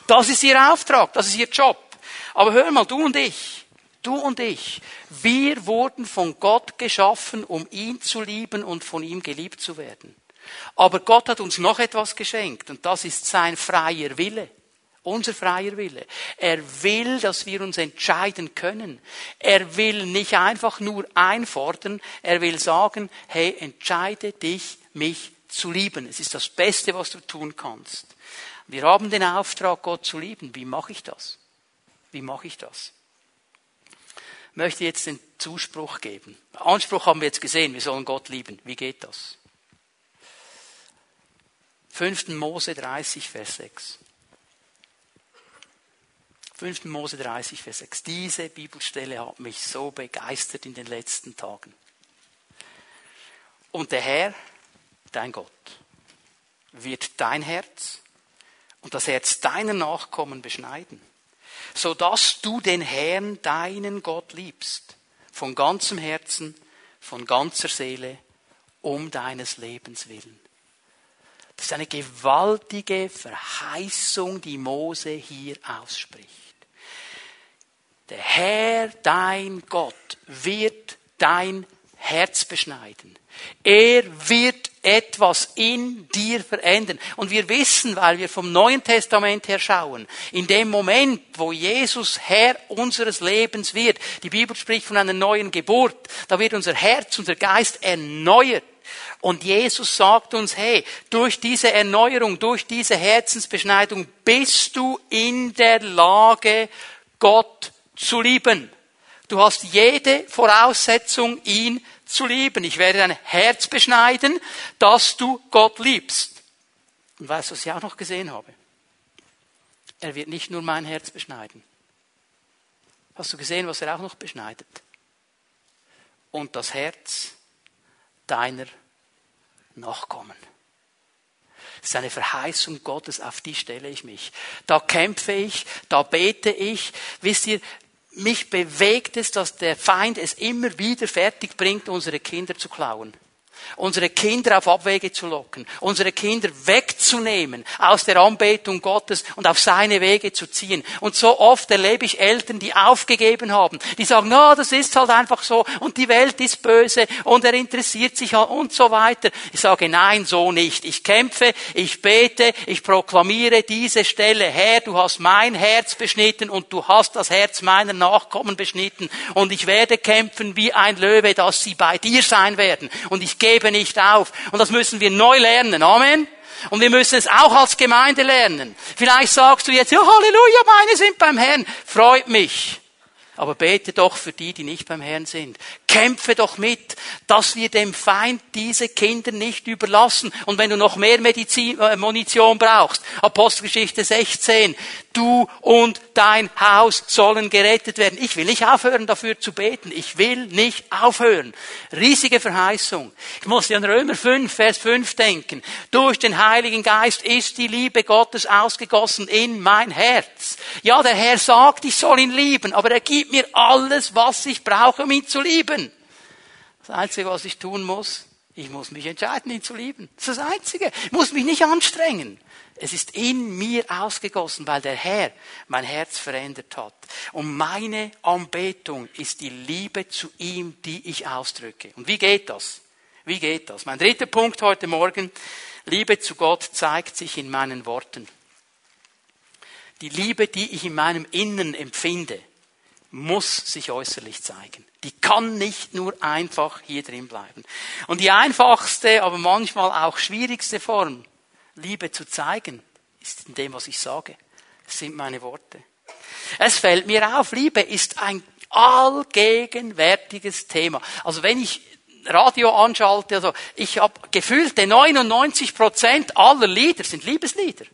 Das ist ihr Auftrag, das ist ihr Job. Aber hör mal, du und ich, Du und ich, wir wurden von Gott geschaffen, um ihn zu lieben und von ihm geliebt zu werden. Aber Gott hat uns noch etwas geschenkt und das ist sein freier Wille. Unser freier Wille. Er will, dass wir uns entscheiden können. Er will nicht einfach nur einfordern, er will sagen, hey, entscheide dich, mich zu lieben. Es ist das Beste, was du tun kannst. Wir haben den Auftrag, Gott zu lieben. Wie mache ich das? Wie mache ich das? Möchte jetzt den Zuspruch geben. Anspruch haben wir jetzt gesehen, wir sollen Gott lieben. Wie geht das? 5. Mose 30, Vers 6. 5. Mose 30, Vers 6. Diese Bibelstelle hat mich so begeistert in den letzten Tagen. Und der Herr, dein Gott, wird dein Herz und das Herz deiner Nachkommen beschneiden so dass du den Herrn, deinen Gott liebst, von ganzem Herzen, von ganzer Seele, um deines Lebens willen. Das ist eine gewaltige Verheißung, die Mose hier ausspricht. Der Herr, dein Gott, wird dein Herz beschneiden. Er wird etwas in dir verändern. Und wir wissen, weil wir vom Neuen Testament her schauen, in dem Moment, wo Jesus Herr unseres Lebens wird, die Bibel spricht von einer neuen Geburt, da wird unser Herz, unser Geist erneuert. Und Jesus sagt uns, hey, durch diese Erneuerung, durch diese Herzensbeschneidung bist du in der Lage, Gott zu lieben. Du hast jede Voraussetzung, ihn zu lieben. Ich werde dein Herz beschneiden, dass du Gott liebst. Und weißt du, was ich auch noch gesehen habe? Er wird nicht nur mein Herz beschneiden. Hast du gesehen, was er auch noch beschneidet? Und das Herz deiner Nachkommen. Das ist eine Verheißung Gottes, auf die stelle ich mich. Da kämpfe ich, da bete ich. Wisst ihr, mich bewegt es, dass der Feind es immer wieder fertig bringt, unsere Kinder zu klauen unsere Kinder auf Abwege zu locken, unsere Kinder wegzunehmen aus der Anbetung Gottes und auf seine Wege zu ziehen. Und so oft erlebe ich Eltern, die aufgegeben haben, die sagen, na, das ist halt einfach so und die Welt ist böse und er interessiert sich und so weiter. Ich sage, nein, so nicht. Ich kämpfe, ich bete, ich proklamiere diese Stelle, Herr, du hast mein Herz beschnitten und du hast das Herz meiner Nachkommen beschnitten und ich werde kämpfen wie ein Löwe, dass sie bei dir sein werden. Und ich gebe gebe nicht auf. Und das müssen wir neu lernen. Amen. Und wir müssen es auch als Gemeinde lernen. Vielleicht sagst du jetzt, ja, Halleluja, meine sind beim Herrn. Freut mich. Aber bete doch für die, die nicht beim Herrn sind. Kämpfe doch mit, dass wir dem Feind diese Kinder nicht überlassen. Und wenn du noch mehr Medizin, äh, Munition brauchst, Apostelgeschichte 16, du und dein Haus sollen gerettet werden. Ich will nicht aufhören, dafür zu beten. Ich will nicht aufhören. Riesige Verheißung. Ich muss an Römer 5, Vers 5 denken. Durch den Heiligen Geist ist die Liebe Gottes ausgegossen in mein Herz. Ja, der Herr sagt, ich soll ihn lieben, aber er gibt mir alles, was ich brauche, um ihn zu lieben. Das Einzige, was ich tun muss, ich muss mich entscheiden, ihn zu lieben. Das ist das Einzige. Ich muss mich nicht anstrengen. Es ist in mir ausgegossen, weil der Herr mein Herz verändert hat. Und meine Anbetung ist die Liebe zu ihm, die ich ausdrücke. Und wie geht das? Wie geht das? Mein dritter Punkt heute Morgen. Liebe zu Gott zeigt sich in meinen Worten. Die Liebe, die ich in meinem Innen empfinde, muss sich äußerlich zeigen. Die kann nicht nur einfach hier drin bleiben. Und die einfachste, aber manchmal auch schwierigste Form, Liebe zu zeigen, ist in dem, was ich sage. Es sind meine Worte. Es fällt mir auf, Liebe ist ein allgegenwärtiges Thema. Also wenn ich Radio anschalte, also ich habe gefühlte 99 Prozent aller Lieder sind Liebeslieder.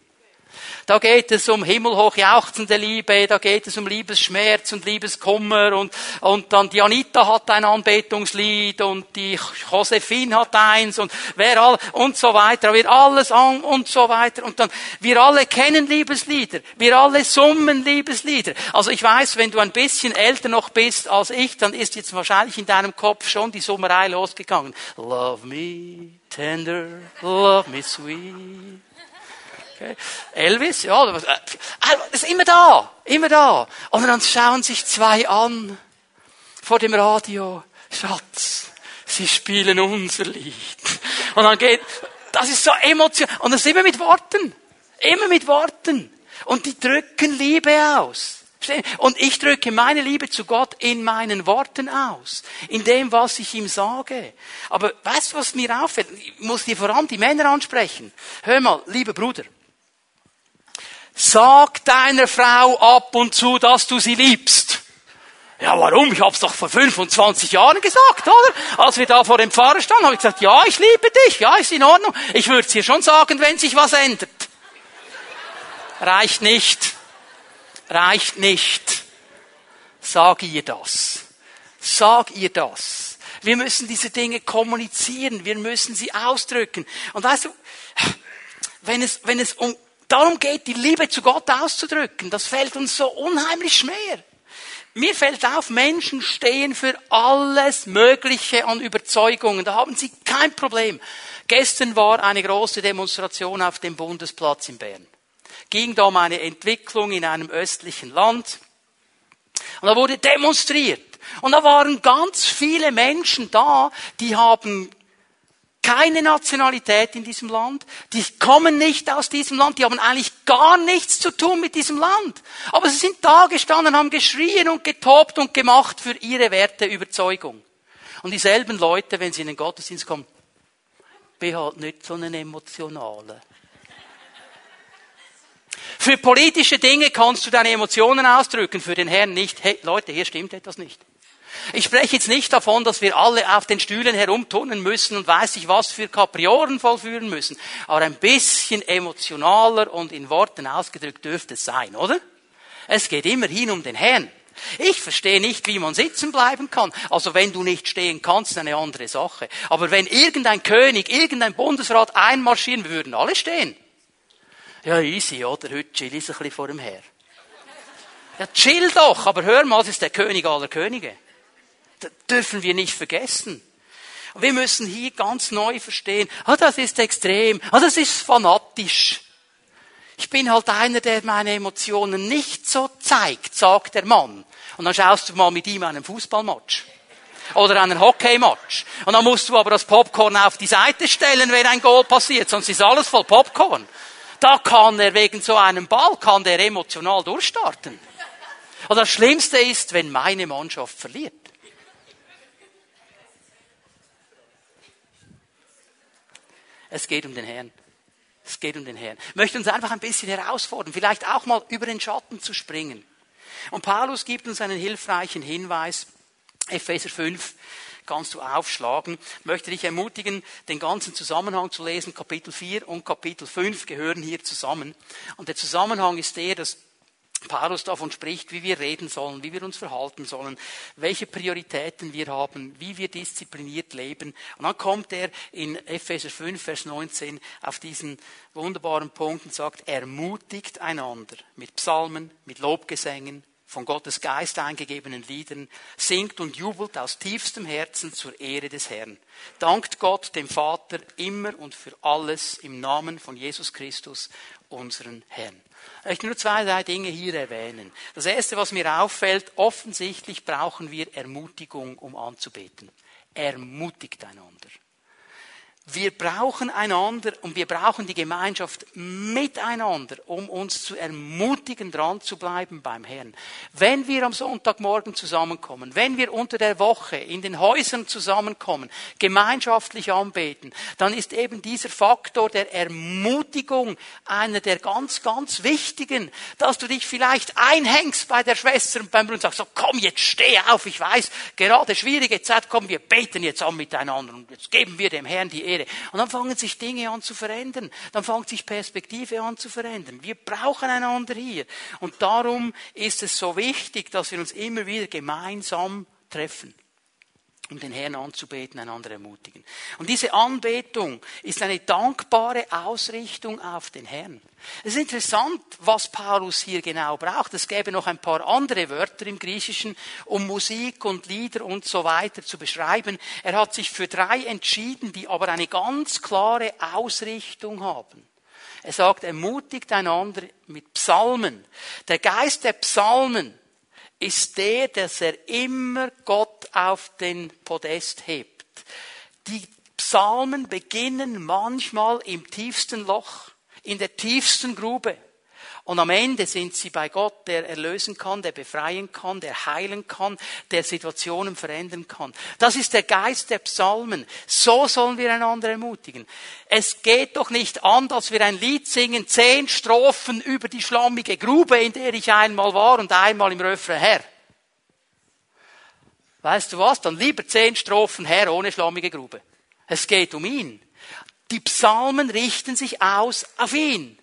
Da geht es um himmelhoch jauchzende Liebe, da geht es um Liebesschmerz und Liebeskummer und, und dann die Anita hat ein Anbetungslied und die Josephine hat eins und wer all, und so weiter, wir alles an und so weiter und dann, wir alle kennen Liebeslieder, wir alle summen Liebeslieder. Also ich weiß, wenn du ein bisschen älter noch bist als ich, dann ist jetzt wahrscheinlich in deinem Kopf schon die Summerei losgegangen. Love me tender, love me sweet. Okay. Elvis, ja, das äh, ist immer da, immer da. Und dann schauen sich zwei an vor dem Radio. Schatz, sie spielen unser Lied. Und dann geht, das ist so emotional. Und das immer mit Worten. Immer mit Worten. Und die drücken Liebe aus. Und ich drücke meine Liebe zu Gott in meinen Worten aus, in dem, was ich ihm sage. Aber weißt du, was mir auffällt? Ich muss dir vor allem die Männer ansprechen. Hör mal, lieber Bruder, Sag deiner Frau ab und zu, dass du sie liebst. Ja, warum? Ich hab's doch vor 25 Jahren gesagt, oder? Als wir da vor dem Pfarrer standen, habe ich gesagt, ja, ich liebe dich, ja, ist in Ordnung. Ich würde es ihr schon sagen, wenn sich was ändert. Reicht nicht. Reicht nicht. Sag ihr das. Sag ihr das. Wir müssen diese Dinge kommunizieren. Wir müssen sie ausdrücken. Und weißt du, wenn es, wenn es um Darum geht die Liebe zu Gott auszudrücken. Das fällt uns so unheimlich schwer. Mir fällt auf, Menschen stehen für alles Mögliche an Überzeugungen. Da haben sie kein Problem. Gestern war eine große Demonstration auf dem Bundesplatz in Bern. Ging da um eine Entwicklung in einem östlichen Land. Und da wurde demonstriert. Und da waren ganz viele Menschen da, die haben keine Nationalität in diesem Land, die kommen nicht aus diesem Land, die haben eigentlich gar nichts zu tun mit diesem Land. Aber sie sind da gestanden, haben geschrien und getobt und gemacht für ihre Werte, Überzeugung. Und dieselben Leute, wenn sie in den Gottesdienst kommen, bin nicht so ein emotionaler. Für politische Dinge kannst du deine Emotionen ausdrücken, für den Herrn nicht. Hey, Leute, hier stimmt etwas nicht. Ich spreche jetzt nicht davon, dass wir alle auf den Stühlen herumturnen müssen und weiß ich was für Kapriolen vollführen müssen. Aber ein bisschen emotionaler und in Worten ausgedrückt dürfte es sein, oder? Es geht immerhin um den Herrn. Ich verstehe nicht, wie man sitzen bleiben kann. Also wenn du nicht stehen kannst, eine andere Sache. Aber wenn irgendein König, irgendein Bundesrat einmarschieren, wir würden alle stehen. Ja, easy, oder? Heute chill ich ein bisschen vor dem Herr. Ja, chill doch, aber hör mal, es ist der König aller Könige. Dürfen wir nicht vergessen. wir müssen hier ganz neu verstehen, ah, das ist extrem, ah, das ist fanatisch. Ich bin halt einer, der meine Emotionen nicht so zeigt, sagt der Mann. Und dann schaust du mal mit ihm einen Fußballmatch. Oder einen Hockeymatch. Und dann musst du aber das Popcorn auf die Seite stellen, wenn ein Goal passiert, sonst ist alles voll Popcorn. Da kann er wegen so einem Ball, kann der emotional durchstarten. Und das Schlimmste ist, wenn meine Mannschaft verliert. Es geht um den Herrn. Es geht um den Herrn. Ich möchte uns einfach ein bisschen herausfordern, vielleicht auch mal über den Schatten zu springen. Und Paulus gibt uns einen hilfreichen Hinweis. Epheser 5 kannst du aufschlagen. Ich möchte dich ermutigen, den ganzen Zusammenhang zu lesen. Kapitel 4 und Kapitel 5 gehören hier zusammen. Und der Zusammenhang ist der, dass Paulus davon spricht, wie wir reden sollen, wie wir uns verhalten sollen, welche Prioritäten wir haben, wie wir diszipliniert leben. Und dann kommt er in Epheser 5, Vers 19 auf diesen wunderbaren Punkt und sagt, ermutigt einander mit Psalmen, mit Lobgesängen, von Gottes Geist eingegebenen Liedern, singt und jubelt aus tiefstem Herzen zur Ehre des Herrn. Dankt Gott, dem Vater, immer und für alles im Namen von Jesus Christus, unseren Herrn. Ich möchte nur zwei, drei Dinge hier erwähnen. Das erste, was mir auffällt, offensichtlich brauchen wir Ermutigung, um anzubeten. Ermutigt einander. Wir brauchen einander und wir brauchen die Gemeinschaft miteinander, um uns zu ermutigen, dran zu bleiben beim Herrn. Wenn wir am Sonntagmorgen zusammenkommen, wenn wir unter der Woche in den Häusern zusammenkommen, gemeinschaftlich anbeten, dann ist eben dieser Faktor der Ermutigung einer der ganz, ganz wichtigen, dass du dich vielleicht einhängst bei der Schwester und beim Bruder und sagst, so komm, jetzt steh auf, ich weiß, gerade schwierige Zeit, komm, wir beten jetzt an miteinander und jetzt geben wir dem Herrn die Ehre. Ehre. Und dann fangen sich Dinge an zu verändern. Dann fängt sich Perspektive an zu verändern. Wir brauchen einander hier. Und darum ist es so wichtig, dass wir uns immer wieder gemeinsam treffen um den Herrn anzubeten, einander ermutigen. Und diese Anbetung ist eine dankbare Ausrichtung auf den Herrn. Es ist interessant, was Paulus hier genau braucht. Es gäbe noch ein paar andere Wörter im Griechischen, um Musik und Lieder und so weiter zu beschreiben. Er hat sich für drei entschieden, die aber eine ganz klare Ausrichtung haben. Er sagt, ermutigt einander mit Psalmen. Der Geist der Psalmen ist der, dass er immer Gott auf den Podest hebt. Die Psalmen beginnen manchmal im tiefsten Loch, in der tiefsten Grube. Und am Ende sind sie bei Gott, der erlösen kann, der befreien kann, der heilen kann, der Situationen verändern kann. Das ist der Geist der Psalmen. So sollen wir einander ermutigen. Es geht doch nicht an, dass wir ein Lied singen, zehn Strophen über die schlammige Grube, in der ich einmal war und einmal im Refrain her. Weißt du was? Dann lieber zehn Strophen her ohne schlammige Grube. Es geht um ihn. Die Psalmen richten sich aus auf ihn.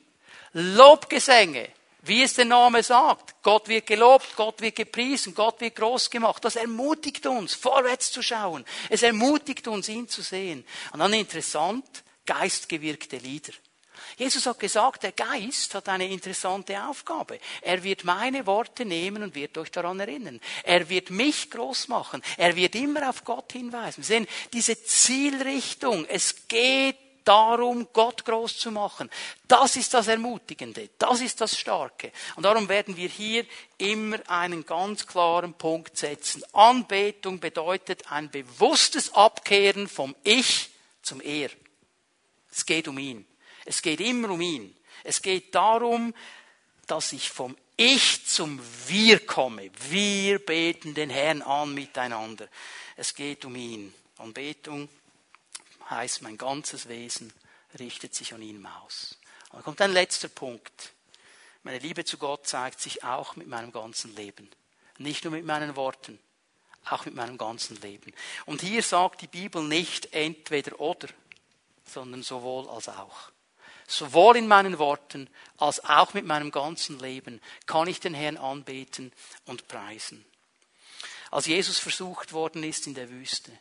Lobgesänge, wie es der Name sagt. Gott wird gelobt, Gott wird gepriesen, Gott wird groß gemacht. Das ermutigt uns, vorwärts zu schauen. Es ermutigt uns, ihn zu sehen. Und dann interessant, geistgewirkte Lieder. Jesus hat gesagt, der Geist hat eine interessante Aufgabe. Er wird meine Worte nehmen und wird euch daran erinnern. Er wird mich groß machen. Er wird immer auf Gott hinweisen. Wir sehen diese Zielrichtung. Es geht darum, Gott groß zu machen. Das ist das Ermutigende, das ist das Starke. Und darum werden wir hier immer einen ganz klaren Punkt setzen. Anbetung bedeutet ein bewusstes Abkehren vom Ich zum Er. Es geht um ihn. Es geht immer um ihn. Es geht darum, dass ich vom Ich zum Wir komme. Wir beten den Herrn an miteinander. Es geht um ihn. Anbetung heißt mein ganzes Wesen richtet sich an ihm aus. Und dann kommt ein letzter Punkt. Meine Liebe zu Gott zeigt sich auch mit meinem ganzen Leben. Nicht nur mit meinen Worten, auch mit meinem ganzen Leben. Und hier sagt die Bibel nicht entweder oder, sondern sowohl als auch. Sowohl in meinen Worten als auch mit meinem ganzen Leben kann ich den Herrn anbeten und preisen. Als Jesus versucht worden ist in der Wüste,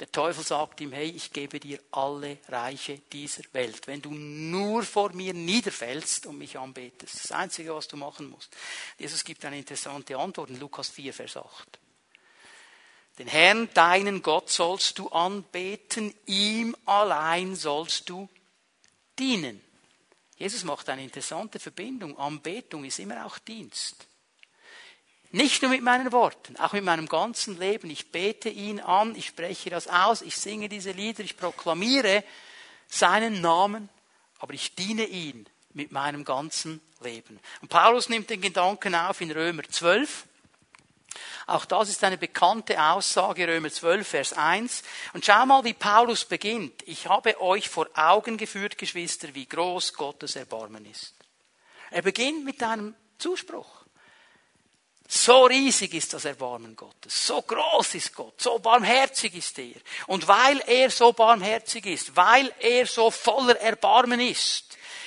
der Teufel sagt ihm, hey, ich gebe dir alle Reiche dieser Welt. Wenn du nur vor mir niederfällst und mich anbetest, das, Einzige, was du machen musst. Jesus gibt eine interessante Antwort in Lukas 4, Vers 8. Den Herrn, deinen Gott, sollst du anbeten, ihm allein sollst du dienen. Jesus macht eine interessante Verbindung. Anbetung ist immer auch Dienst. Nicht nur mit meinen Worten, auch mit meinem ganzen Leben. Ich bete ihn an, ich spreche das aus, ich singe diese Lieder, ich proklamiere seinen Namen, aber ich diene ihn mit meinem ganzen Leben. Und Paulus nimmt den Gedanken auf in Römer 12. Auch das ist eine bekannte Aussage, Römer 12, Vers 1. Und schau mal, wie Paulus beginnt. Ich habe euch vor Augen geführt, Geschwister, wie groß Gottes Erbarmen ist. Er beginnt mit einem Zuspruch. So riesig ist das Erbarmen Gottes, so groß ist Gott, so barmherzig ist er. Und weil er so barmherzig ist, weil er so voller Erbarmen ist,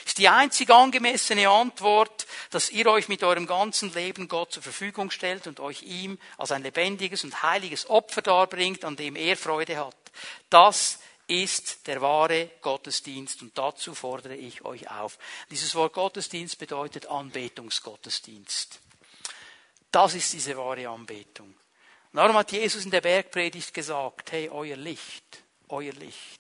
ist die einzig angemessene Antwort, dass ihr euch mit eurem ganzen Leben Gott zur Verfügung stellt und euch ihm als ein lebendiges und heiliges Opfer darbringt, an dem er Freude hat. Das ist der wahre Gottesdienst und dazu fordere ich euch auf. Dieses Wort Gottesdienst bedeutet Anbetungsgottesdienst. Das ist diese wahre Anbetung. Und darum hat Jesus in der Bergpredigt gesagt, hey, euer Licht, euer Licht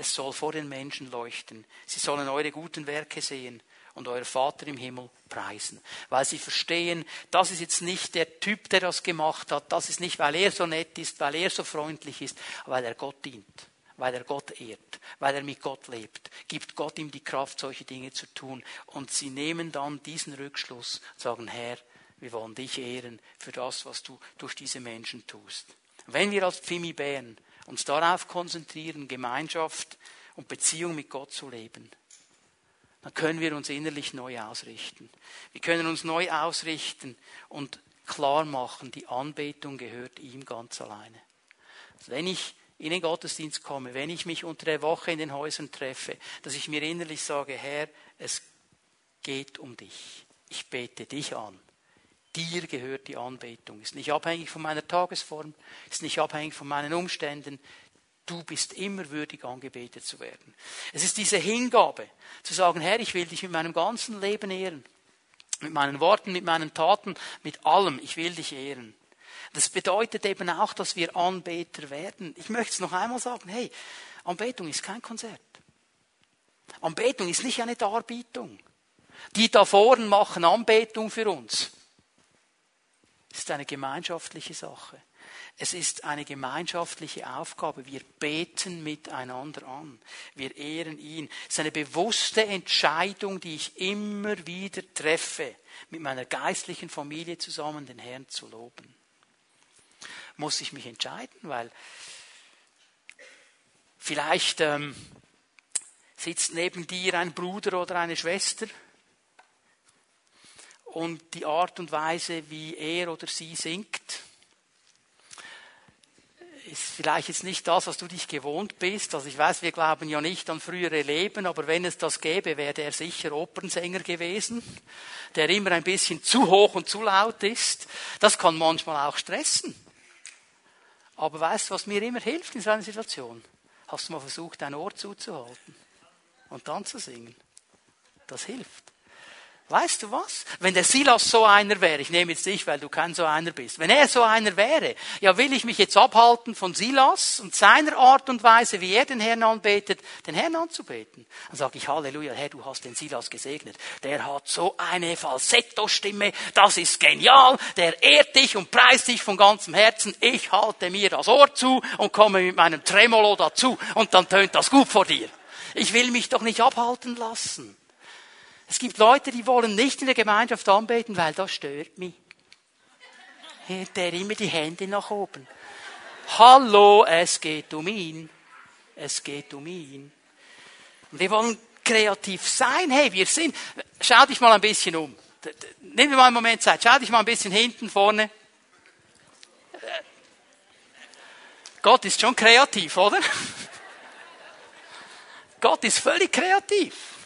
es soll vor den Menschen leuchten. Sie sollen eure guten Werke sehen und euer Vater im Himmel preisen. Weil sie verstehen, das ist jetzt nicht der Typ, der das gemacht hat. Das ist nicht, weil er so nett ist, weil er so freundlich ist, weil er Gott dient weil er Gott ehrt, weil er mit Gott lebt, gibt Gott ihm die Kraft, solche Dinge zu tun. Und sie nehmen dann diesen Rückschluss und sagen, Herr, wir wollen dich ehren für das, was du durch diese Menschen tust. Wenn wir als Pfimi Bären uns darauf konzentrieren, Gemeinschaft und Beziehung mit Gott zu leben, dann können wir uns innerlich neu ausrichten. Wir können uns neu ausrichten und klar machen, die Anbetung gehört ihm ganz alleine. Wenn ich in den Gottesdienst komme, wenn ich mich unter der Woche in den Häusern treffe, dass ich mir innerlich sage, Herr, es geht um dich. Ich bete dich an. Dir gehört die Anbetung. Ist nicht abhängig von meiner Tagesform, ist nicht abhängig von meinen Umständen. Du bist immer würdig, angebetet zu werden. Es ist diese Hingabe, zu sagen, Herr, ich will dich mit meinem ganzen Leben ehren. Mit meinen Worten, mit meinen Taten, mit allem. Ich will dich ehren. Das bedeutet eben auch, dass wir Anbeter werden. Ich möchte es noch einmal sagen, hey, Anbetung ist kein Konzert. Anbetung ist nicht eine Darbietung. Die da vorne machen Anbetung für uns. Es ist eine gemeinschaftliche Sache. Es ist eine gemeinschaftliche Aufgabe. Wir beten miteinander an. Wir ehren ihn. Es ist eine bewusste Entscheidung, die ich immer wieder treffe, mit meiner geistlichen Familie zusammen den Herrn zu loben. Muss ich mich entscheiden, weil vielleicht ähm, sitzt neben dir ein Bruder oder eine Schwester, und die Art und Weise, wie er oder sie singt, ist vielleicht jetzt nicht das, was du dich gewohnt bist. Also ich weiß, wir glauben ja nicht an frühere Leben, aber wenn es das gäbe, wäre er sicher Opernsänger gewesen, der immer ein bisschen zu hoch und zu laut ist. Das kann manchmal auch stressen. Aber weißt du, was mir immer hilft in so einer Situation? Hast du mal versucht, dein Ohr zuzuhalten und dann zu singen? Das hilft. Weißt du was? Wenn der Silas so einer wäre, ich nehme jetzt dich, weil du kein so einer bist, wenn er so einer wäre, ja will ich mich jetzt abhalten von Silas und seiner Art und Weise, wie er den Herrn anbetet, den Herrn anzubeten. Dann sage ich Halleluja, Herr, du hast den Silas gesegnet. Der hat so eine Falsetto-Stimme, das ist genial, der ehrt dich und preist dich von ganzem Herzen. Ich halte mir das Ohr zu und komme mit meinem Tremolo dazu und dann tönt das gut vor dir. Ich will mich doch nicht abhalten lassen. Es gibt Leute, die wollen nicht in der Gemeinschaft anbeten, weil das stört mich. Der immer die Hände nach oben. Hallo, es geht um ihn. Es geht um ihn. Wir wollen kreativ sein. Hey, wir sind. Schau dich mal ein bisschen um. Nehmen wir mal einen Moment Zeit. Schau dich mal ein bisschen hinten, vorne. Gott ist schon kreativ, oder? Gott ist völlig kreativ.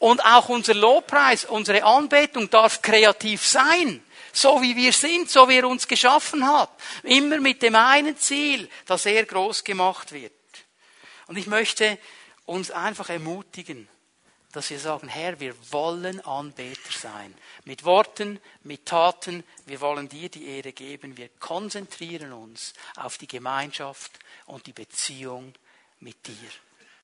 Und auch unser Lobpreis, unsere Anbetung darf kreativ sein. So wie wir sind, so wie er uns geschaffen hat. Immer mit dem einen Ziel, dass er groß gemacht wird. Und ich möchte uns einfach ermutigen, dass wir sagen, Herr, wir wollen Anbeter sein. Mit Worten, mit Taten, wir wollen dir die Ehre geben. Wir konzentrieren uns auf die Gemeinschaft und die Beziehung mit dir.